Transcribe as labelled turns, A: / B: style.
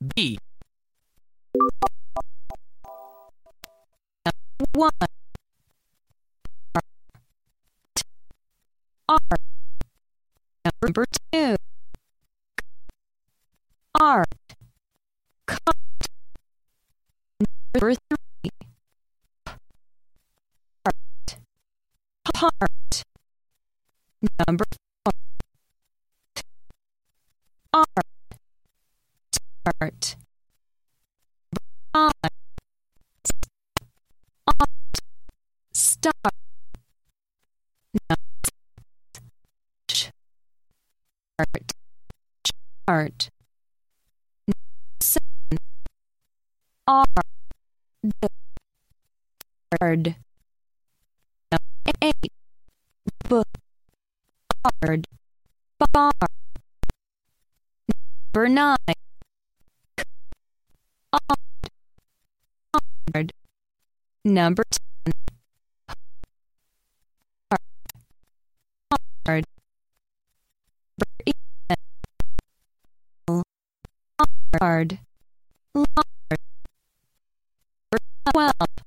A: B.
B: one R number two. Art. Cut number three. Heart heart number start five art start number six, chart chart seven R number eight book hard bar number nine odd hard. Number ten hard. Hard. hard twelve